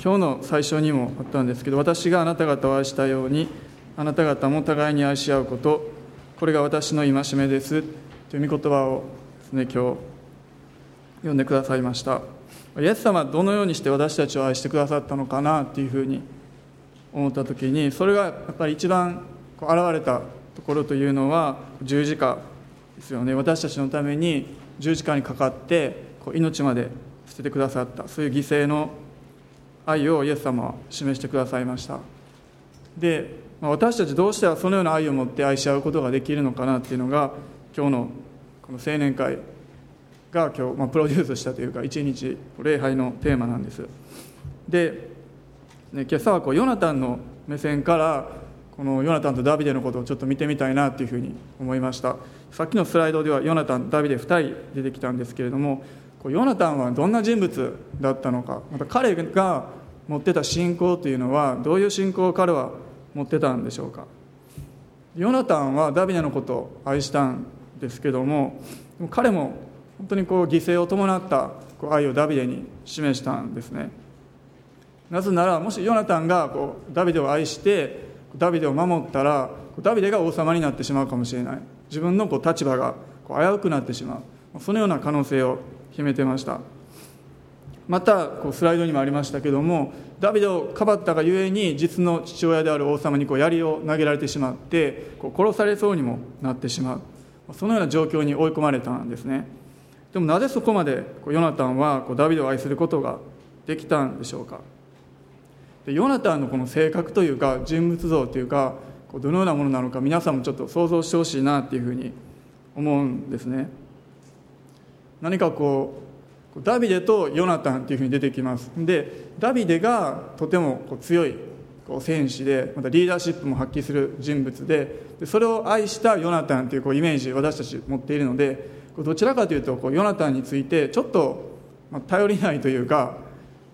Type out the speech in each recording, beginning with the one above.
今日の最初にもあったんですけど私があなた方を愛したようにあなた方も互いに愛し合うことこれが私の戒めですという御言葉をですね今日読んでくださいました。イエス様はどのようにして私たちを愛してくださったのかなっていうふうに思った時にそれがやっぱり一番こう現れたところというのは十字架ですよね。私たちのために十字架にかかってこう命まで捨ててくださった。そういう犠牲の愛をイエス様は示してくださいました。で私たちどうしてはそのような愛を持って愛し合うことができるのかなっていうのが今日のこの青年会が今日、まあ、プロデュースしたというか一日礼拝のテーマなんです。で、ね、今朝はこうヨナタンの目線からこのヨナタンとダビデのことをちょっと見てみたいなというふうに思いました。さっきのスライドではヨナタンダビデ2人出てきたんですけれどもヨナタンはどんな人物だったのか。また彼が持ってた信仰というのはどういう信仰を彼は持ってたんでしょうか。ヨナタンはダビデのことを愛したんですけども彼も本当にこう犠牲を伴ったこう愛をダビデに示したんですね。なぜならもしヨナタンがこうダビデを愛してダビデを守ったらダビデが王様になってしまうかもしれない。自分のこう立場がこう危うくなってしまう。そのような可能性を秘めてました。またこうスライドにもありましたけどもダビデをかばったがゆえに実の父親である王様にこう槍を投げられてしまってこう殺されそうにもなってしまう。そのような状況に追い込まれたんですね。でもなぜそこまでこうヨナタンはこうダビデを愛することができたんでしょうか。でヨナタンのこの性格というか人物像というかどのようなものなのか皆さんもちょっと想像してほしいなっていうふうに思うんですね。何かこうダビデとヨナタンっていうふうに出てきます。でダビデがとてもこう強いこう戦士でまたリーダーシップも発揮する人物ででそれを愛したヨナタンというこうイメージ私たち持っているのでどちらかというとこうヨナタンについてちょっと頼りないというか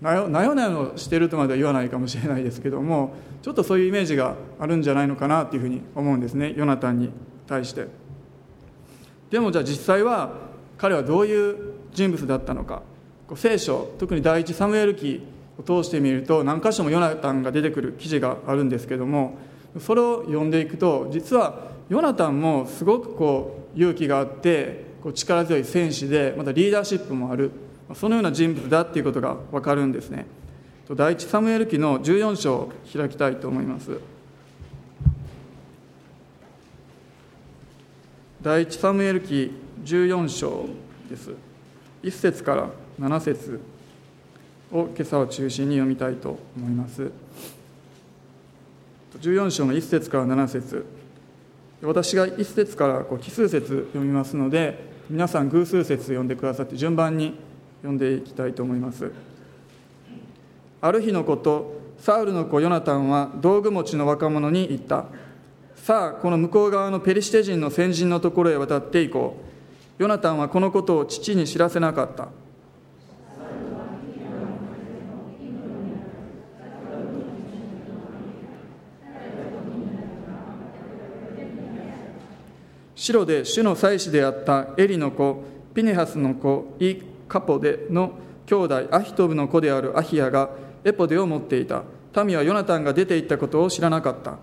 なよなよしてるとまでは言わないかもしれないですけどもちょっとそういうイメージがあるんじゃないのかなというふうに思うんですねヨナタンに対して。でもじゃあ実際は彼はどういう人物だったのか。聖書特に第一サムエル記を通してみると何箇所もヨナタンが出てくる記事があるんですけどもそれを読んでいくと実はヨナタンもすごくこう勇気があってこう力強い戦士でまたリーダーシップもあるそのような人物だっていうことが分かるんですね。第一サムエル記の14章を開きたいと思います。第一サムエル記14章です。1節から7節を今朝を中心に読みたいと思います。14章の1節から7節。私が1節からこう奇数節読みますので皆さん偶数節読んでくださって順番に読んでいきたいと思います。ある日のことサウルの子ヨナタンは道具持ちの若者に言った。さあこの向こう側のペリシテ人の先人のところへ渡っていこう。ヨナタンはこのことを父に知らせなかった。白で主の妻子であったエリの子ピネハスの子イカポデの兄弟アヒトブの子であるアヒヤがエポデを持っていた。民はヨナタンが出て行ったことを知らなかった。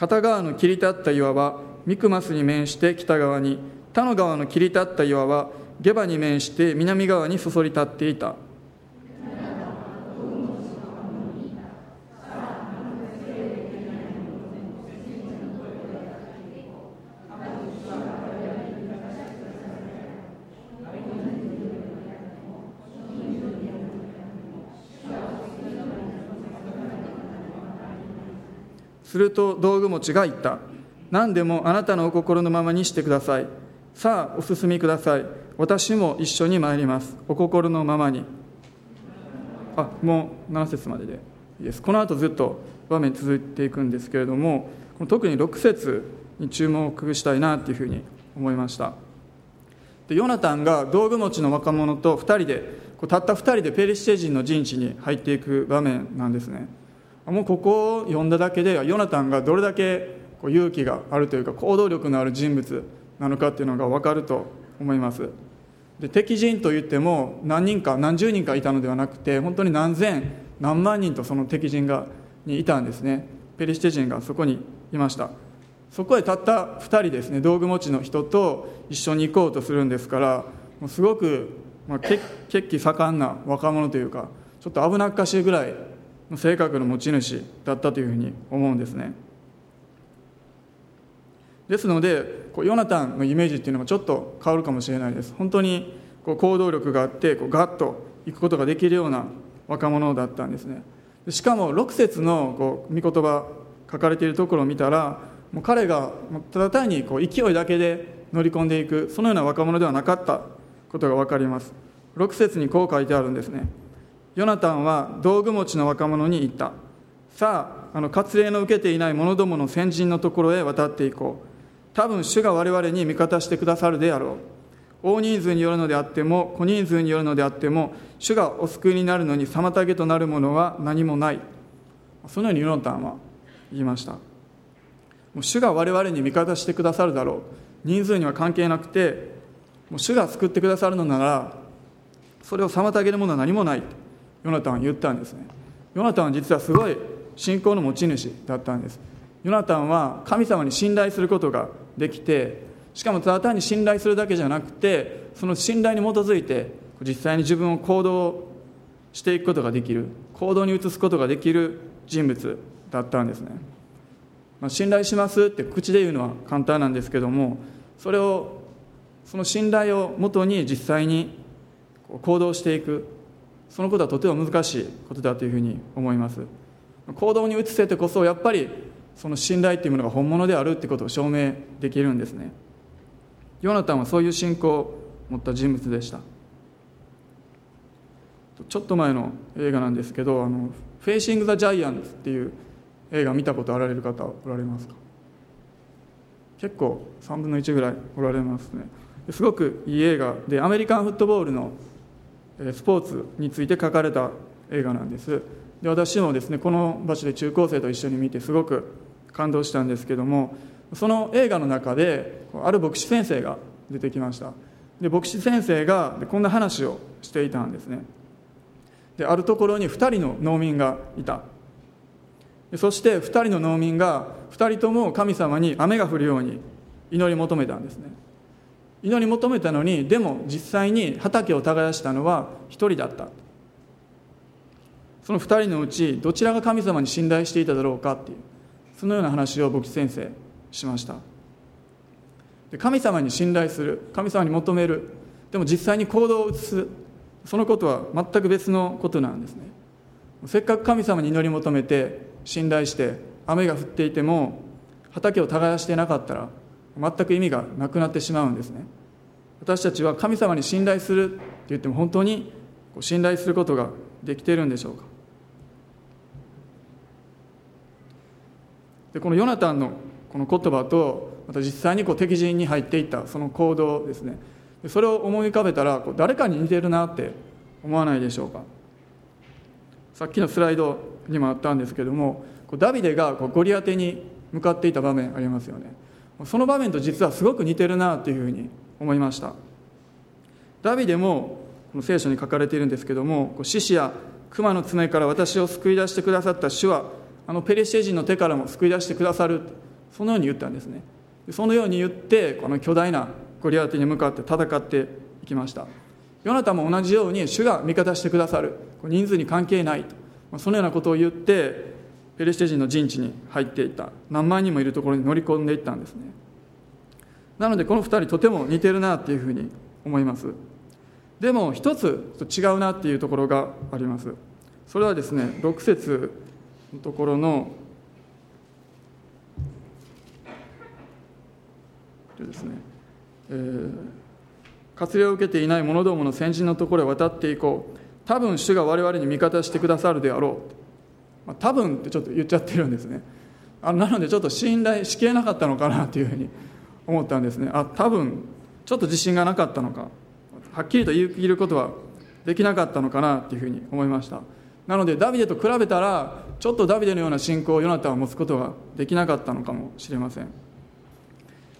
片側の切り立った岩はミクマスに面して北側に他の側の切り立った岩は下馬に面して南側にそそり立っていた。すると道具持ちが言った。何でもあなたのお心のままにしてください。さあお進みください。私も一緒に参ります。お心のままに。あもう7節までで。いいです。この後ずっと場面続いていくんですけれども特に6節に注目したいなというふうに思いました。でヨナタンが道具持ちの若者と2人でたった2人でペリシテ人の陣地に入っていく場面なんですね。もうここを読んだだけでヨナタンがどれだけこう勇気があるというか行動力のある人物なのかっていうのが分かると思います。で敵陣といっても何人か何十人かいたのではなくて本当に何千何万人とその敵陣がにいたんですね。ペリシテ人がそこにいました。そこへたった2人ですね道具持ちの人と一緒に行こうとするんですからもうすごく、まあ、血気盛んな若者というかちょっと危なっかしいぐらい性格の持ち主だったというふうに思うんですね。ですのでこうヨナタンのイメージっていうのがちょっと変わるかもしれないです。本当にこう行動力があってこうガッと行くことができるような若者だったんですね。しかも6節のこう御言葉書かれているところを見たらもう彼がただ単にこう勢いだけで乗り込んでいくそのような若者ではなかったことが分かります。6節にこう書いてあるんですね。ヨナタンは道具持ちの若者に言った。さああの割礼の受けていない者どもの先人のところへ渡っていこう。多分主が我々に味方してくださるであろう。大人数によるのであっても小人数によるのであっても主がお救いになるのに妨げとなるものは何もない。そのようにユノタンは言いました。もう主が我々に味方してくださるだろう。人数には関係なくてもう主が救ってくださるのならそれを妨げるものは何もない。ヨナタンは言ったんですね。ヨナタンは実はすごい信仰の持ち主だったんです。ヨナタンは神様に信頼することができてしかもただ単に信頼するだけじゃなくてその信頼に基づいて実際に自分を行動していくことができる行動に移すことができる人物だったんですね、まあ、信頼しますって口で言うのは簡単なんですけどもそれをその信頼をもとに実際に行動していく。そのことはとても難しいことだというふうに思います。行動に移せてこそやっぱりその信頼っていうものが本物であるってことを証明できるんですね。ヨナタンはそういう信仰を持った人物でした。ちょっと前の映画なんですけど「あのフェイシング・ザ・ジャイアンツ」っていう映画見たことあられる方おられますか？結構3分の1ぐらいおられますね。すごくいい映画でアメリカンフットボールのスポーツについて書かれた映画なんです。で私もですねこの場所で中高生と一緒に見てすごく感動したんですけどもその映画の中である牧師先生が出てきました。で牧師先生がこんな話をしていたんですね。であるところに2人の農民がいた。そして2人の農民が2人とも神様に雨が降るように祈り求めたんですね。祈り求めたのにでも実際に畑を耕したのは1人だった。その2人のうちどちらが神様に信頼していただろうかっていうそのような話を牧師先生しました。で神様に信頼する神様に求めるでも実際に行動を移すそのことは全く別のことなんですね。せっかく神様に祈り求めて信頼して雨が降っていても畑を耕してなかったら全く意味がなくなってしまうんですね。私たちは神様に信頼するって言っても本当に信頼することができているんでしょうか。でこのヨナタンのこの言葉とまた実際にこう敵陣に入っていったその行動ですね。それを思い浮かべたらこう誰かに似てるなって思わないでしょうか。さっきのスライドにもあったんですけどもダビデがこうゴリアテに向かっていた場面ありますよね。その場面と実はすごく似てるなというふうに思いました。ダビデもこの聖書に書かれているんですけども獅子や熊の爪から私を救い出してくださった主はあのペリシテ人の手からも救い出してくださるそのように言ったんですね。そのように言ってこの巨大なゴリアテに向かって戦っていきました。ヨナタも同じように主が味方してくださる。人数に関係ないと。そのようなことを言ってペリシテ人の陣地に入っていた。何万人もいるところに乗り込んでいったんですね。なのでこの2人とても似てるなっていうふうに思います。でも一つ違うなっていうところがあります。それはですね6節のところのですね、えー、活用を受けていない者どもの先人のところへ渡っていこう。多分主が我々に味方してくださるであろう、まあ、多分ってちょっと言っちゃってるんですね。あなのでちょっと信頼しきれなかったのかなというふうに思ったんですね。あ多分ちょっと自信がなかったのか。はっきりと言い切ることはできなかったのかなっていうふうに思いました。なのでダビデと比べたらちょっとダビデのような信仰をヨナタは持つことができなかったのかもしれません。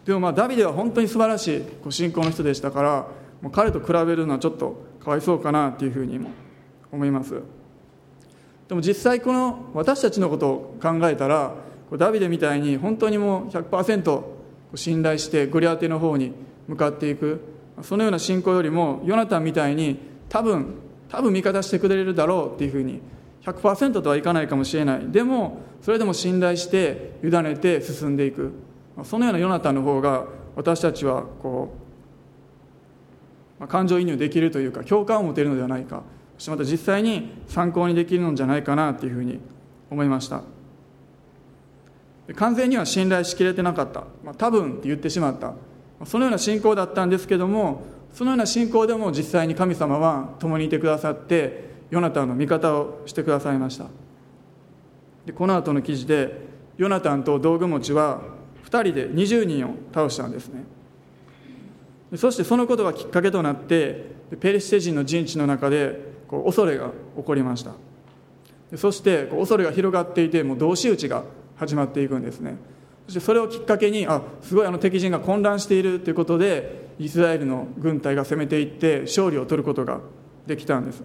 でもまあダビデは本当に素晴らしい信仰の人でしたからもう彼と比べるのはちょっとかわいそうかなっていうふうにも思います。でも実際この私たちのことを考えたらダビデみたいに本当にもう100%信頼してゴリアテの方に向かっていくそのような信仰よりもヨナタンみたいに多分多分味方してくれるだろうっていうふうに100%とはいかないかもしれない。でもそれでも信頼して委ねて進んでいく。そのようなヨナタンの方が私たちはこう感情移入できるというか共感を持てるのではないか。そしてまた実際に参考にできるのじゃないかなというふうに思いました。完全には信頼しきれてなかった、まあ、多分って言ってしまった。そのような信仰だったんですけどもそのような信仰でも実際に神様は共にいてくださってヨナタンの味方をしてくださいました。でこの後の記事でヨナタンと道具持ちは2人で20人を倒したんですね。そしてそのことがきっかけとなってペリシテ人の陣地の中でこう恐れが起こりました。そして恐れが広がっていてもう同士討ちが始まっていくんですね。そしてそれをきっかけにあすごいあの敵陣が混乱しているということでイスラエルの軍隊が攻めていって勝利を取ることができたんです。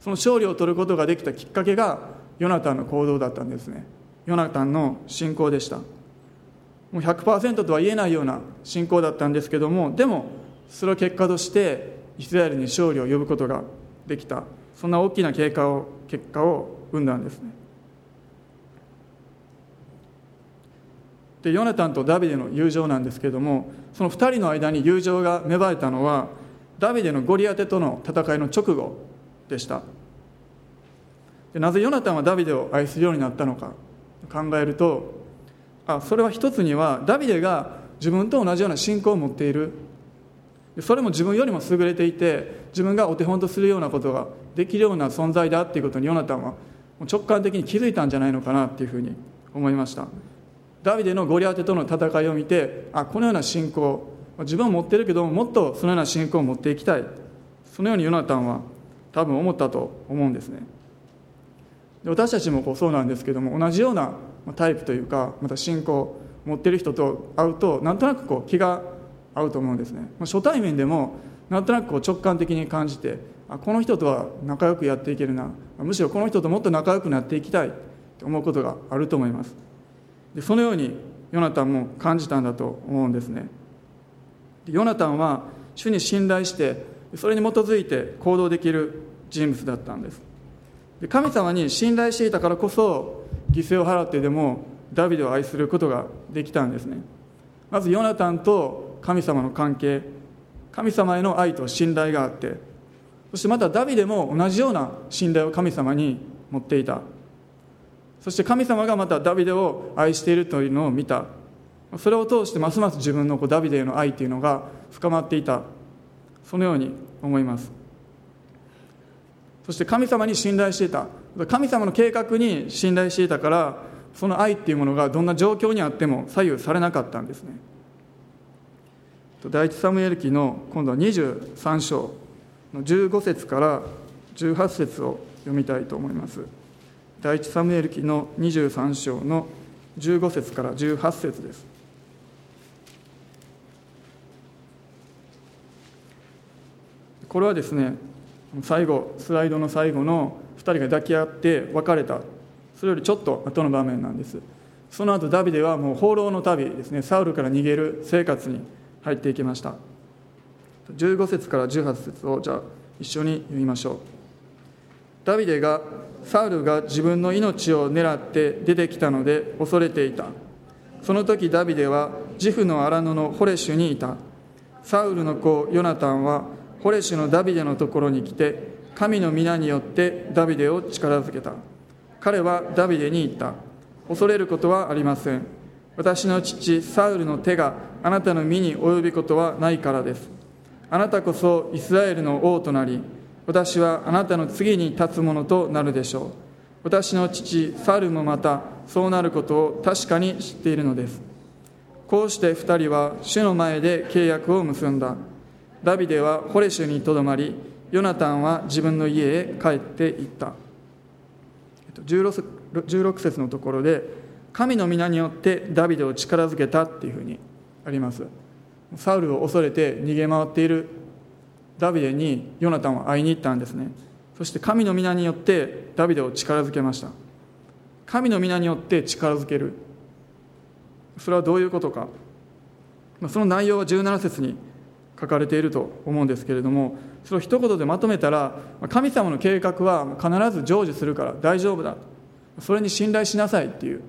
その勝利を取ることができたきっかけがヨナタンの行動だったんですね。ヨナタンの信仰でした。もう100%とは言えないような信仰だったんですけどもでもそれを結果としてイスラエルに勝利を呼ぶことができた。そんな大きな結果を結果を生んだんですね。でヨナタンとダビデの友情なんですけれどもその2人の間に友情が芽生えたのはダビデのゴリアテとの戦いの直後でした。でなぜヨナタンはダビデを愛するようになったのか考えるとあそれは一つにはダビデが自分と同じような信仰を持っているそれも自分よりも優れていて自分がお手本とするようなことができるような存在だっていうことにヨナタンは直感的に気づいたんじゃないのかなっていうふうに思いました。ダビデのゴリアテとの戦いを見てあこのような信仰自分は持ってるけどもっとそのような信仰を持っていきたい。そのようにヨナタンは多分思ったと思うんですね。私たちもこうそうなんですけども同じようなタイプというかまた信仰を持ってる人と会うとなんとなくこう気が合うと思うんですね。初対面でもなんとなくこう直感的に感じてあこの人とは仲良くやっていけるな。むしろこの人ともっと仲良くなっていきたい。と思うことがあると思います。でそのようにヨナタンも感じたんだと思うんですね。でヨナタンは主に信頼してそれに基づいて行動できる人物だったんです。で神様に信頼していたからこそ犠牲を払ってでもダビデを愛することができたんですね。まずヨナタンと神様の関係神様への愛と信頼があってそしてまたダビデも同じような信頼を神様に持っていた。そして神様がまたダビデを愛しているというのを見た。それを通してますます自分のダビデへの愛というのが深まっていた。そのように思います。そして神様に信頼していた。神様の計画に信頼していたからその愛っていうものがどんな状況にあっても左右されなかったんですね。第一サムエル記の今度は23章の15節から18節を読みたいと思います。第一サムエル記の23章の15節から18節です。これはですね最後スライドの最後の2人が抱き合って別れた。それよりちょっと後の場面なんです。その後ダビデはもう放浪の旅ですね。サウルから逃げる生活に入っていきました。15節から18節をじゃあ一緒に読みましょう。ダビデがサウルが自分の命を狙って出てきたので恐れていた。その時ダビデはジフの荒野のホレシュにいた。サウルの子ヨナタンはホレシュのダビデのところに来て神の皆によってダビデを力づけた。彼はダビデに言った。恐れることはありません。私の父サウルの手があなたの身に及ぶことはないからです。あなたこそイスラエルの王となり私はあなたの次に立つものとなるでしょう。私の父サウルもまたそうなることを確かに知っているのです。こうして2人は主の前で契約を結んだ。ダビデはホレシュにとどまりヨナタンは自分の家へ帰っていった。16, 16節のところで神の皆によってダビデを力づけたっていうふうにあります。サウルを恐れて逃げ回っている。ダビデにヨナタンは会いに行ったんですね。そして神の皆によってダビデを力づけました。神の皆によって力づける。それはどういうことか。その内容は17節に書かれていると思うんですけれどもそれを一言でまとめたら神様の計画は必ず成就するから大丈夫だ。それに信頼しなさいっていう。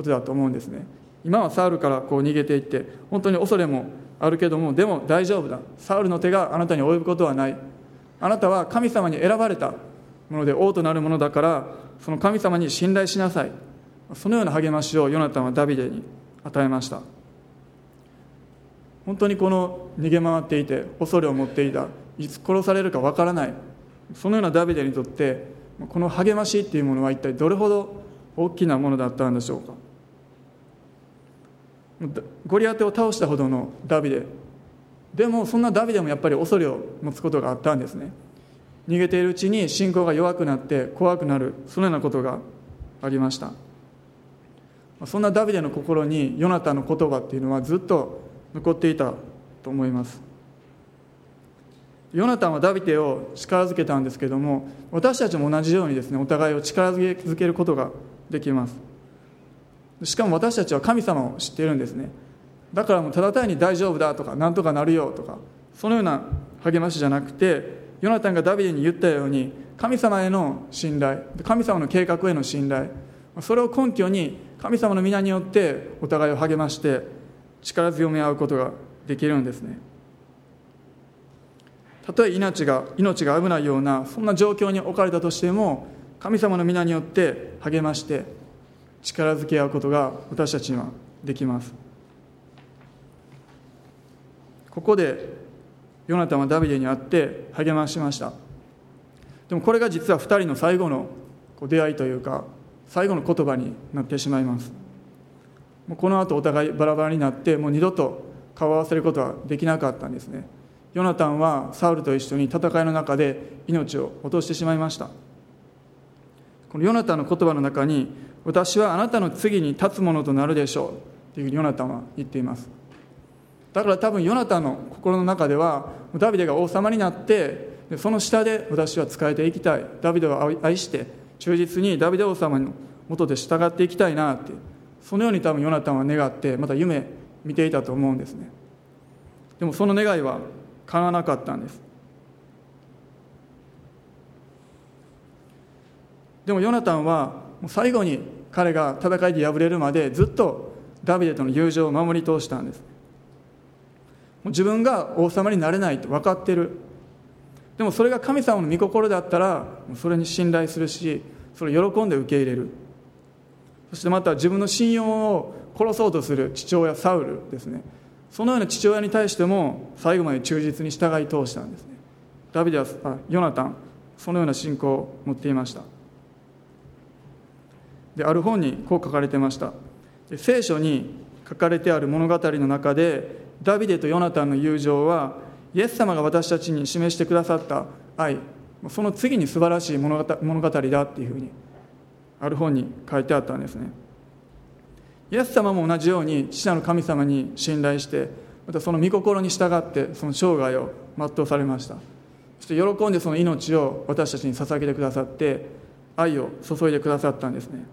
ことだと思うんですね。今はサウルからこう逃げていって本当に恐れもあるけどもでも大丈夫だ。サウルの手があなたに及ぶことはない。あなたは神様に選ばれたもので王となるものだからその神様に信頼しなさい。そのような励ましをヨナタンはダビデに与えました。本当にこの逃げ回っていて恐れを持っていた。いつ殺されるかわからない。そのようなダビデにとってこの励ましっていうものは一体どれほど大きなものだったんでしょうか。ゴリアテを倒したほどのダビデ。でもそんなダビデもやっぱり恐れを持つことがあったんですね。逃げているうちに信仰が弱くなって怖くなるそのようなことがありました。そんなダビデの心にヨナタの言葉っていうのはずっと残っていたと思います。ヨナタンはダビデを力づけたんですけども私たちも同じようにですねお互いを力づけることができます。しかも私たちは神様を知っているんですね。だからもうただ単に大丈夫だとかなんとかなるよとかそのような励ましじゃなくてヨナタンがダビデに言ったように神様への信頼神様の計画への信頼それを根拠に神様の皆によってお互いを励まして力強め合うことができるんですね。たとえ命が命が危ないようなそんな状況に置かれたとしても神様の皆によって励まして力づけ合うことが私たちにはできます。ここでヨナタンはダビデに会って励ましました。でもこれが実は2人の最後の出会いというか最後の言葉になってしまいます。もうこの後お互いバラバラになってもう二度と顔を合わせることはできなかったんですね。ヨナタンはサウルと一緒に戦いの中で命を落としてしまいました。このヨナタンの言葉の中に私はあなたの次に立つものとなるでしょう。というふうにヨナタンは言っています。だから多分ヨナタンの心の中ではダビデが王様になってその下で私は仕えていきたい。ダビデを愛して忠実にダビデ王様のもとで従っていきたいなって。そのように多分ヨナタンは願ってまた夢見ていたと思うんですね。でもその願いは叶わなかったんです。でもヨナタンは最後に彼が戦いで敗れるまでずっとダビデとの友情を守り通したんです。自分が王様になれないと分かってる。でもそれが神様の御心だったらそれに信頼するしそれを喜んで受け入れる。そしてまた自分の信用を殺そうとする父親サウルですね。そのような父親に対しても最後まで忠実に従い通したんですね。ダビデはあヨナタンそのような信仰を持っていました。である本にこう書かれてました。聖書に書かれてある物語の中でダビデとヨナタンの友情はイエス様が私たちに示してくださった愛。その次に素晴らしい物語だっていうふうにある本に書いてあったんですね。イエス様も同じように父なる神様に信頼してまたその御心に従ってその生涯を全うされました。そして喜んでその命を私たちに捧げてくださって愛を注いでくださったんですね。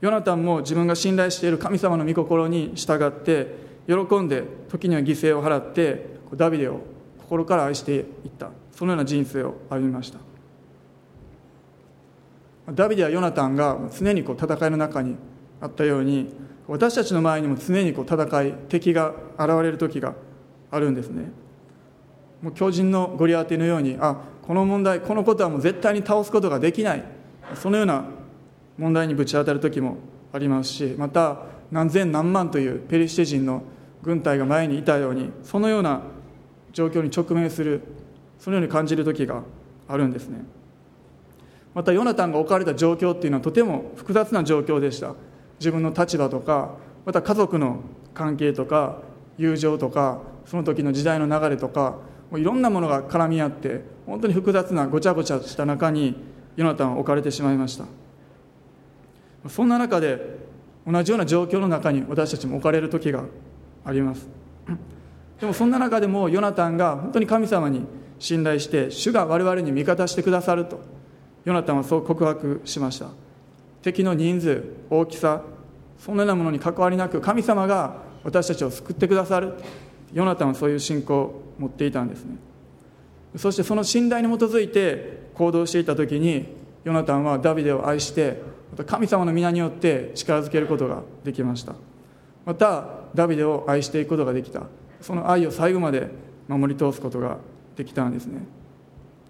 ヨナタンも自分が信頼している神様の御心に従って喜んで時には犠牲を払ってダビデを心から愛していった。そのような人生を歩みました。ダビデやヨナタンが常にこう戦いの中にあったように私たちの前にも常にこう戦い敵が現れる時があるんですね。もう巨人のゴリアテのようにあこの問題このことはもう絶対に倒すことができない。そのような問題にぶち当たる時もありますしまた何千何万というペリシテ人の軍隊が前にいたようにそのような状況に直面するそのように感じる時があるんですね。またヨナタンが置かれた状況っていうのはとても複雑な状況でした。自分の立場とかまた家族の関係とか友情とかその時の時代の流れとかもういろんなものが絡み合って本当に複雑なごちゃごちゃした中にヨナタンは置かれてしまいました。そんな中で同じような状況の中に私たちも置かれる時があります。でもそんな中でもヨナタンが本当に神様に信頼して主が我々に味方してくださるとヨナタンはそう告白しました。敵の人数大きさそんなようなものに関わりなく神様が私たちを救ってくださる。ヨナタンはそういう信仰を持っていたんですね。そしてその信頼に基づいて行動していた時にヨナタンはダビデを愛してまた神様の皆によって力づけることができました。またダビデを愛していくことができた。その愛を最後まで守り通すことができたんですね。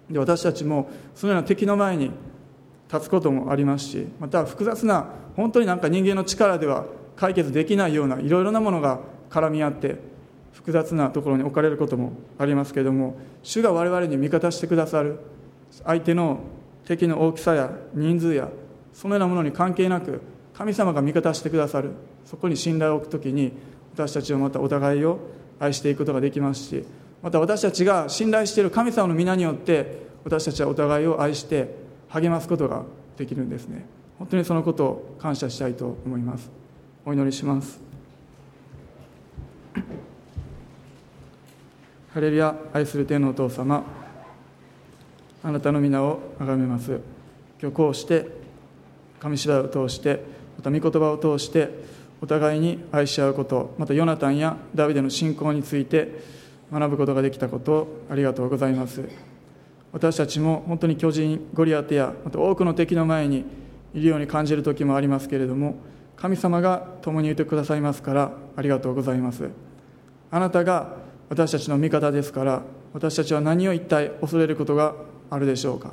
で私たちもそのような敵の前に立つこともありますしまた複雑な本当になんか人間の力では解決できないようないろいろなものが絡み合って複雑なところに置かれることもありますけれども主が我々に味方してくださる相手の敵の大きさや人数やそのようなものに関係なく神様が味方してくださるそこに信頼を置くときに私たちはまたお互いを愛していくことができますしまた私たちが信頼している神様の皆によって私たちはお互いを愛して励ますことができるんですね。本当にそのことを感謝したいと思います。お祈りします。ハレルヤ愛する天のお父様あなたの皆を崇めます。今日こうして紙芝居を通してまた御言葉を通してお互いに愛し合うことまたヨナタンやダビデの信仰について学ぶことができたことをありがとうございます。私たちも本当に巨人ゴリアテやまた多くの敵の前にいるように感じる時もありますけれども神様が共にいてくださいますからありがとうございます。あなたが私たちの味方ですから私たちは何を一体恐れることがあるでしょうか。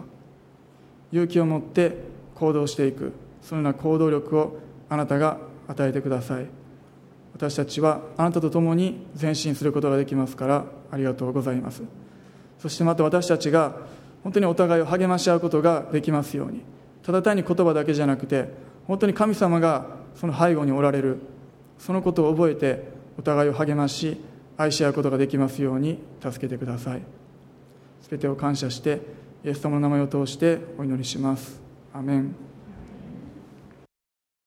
勇気を持って行動していく。そのような行動力をあなたが与えてください。私たちはあなたと共に前進することができますからありがとうございます。そしてまた私たちが本当にお互いを励まし合うことができますようにただ単に言葉だけじゃなくて本当に神様がその背後におられるそのことを覚えてお互いを励まし愛し合うことができますように助けてください。全てを感謝してイエス様の名前を通してお祈りします。アメン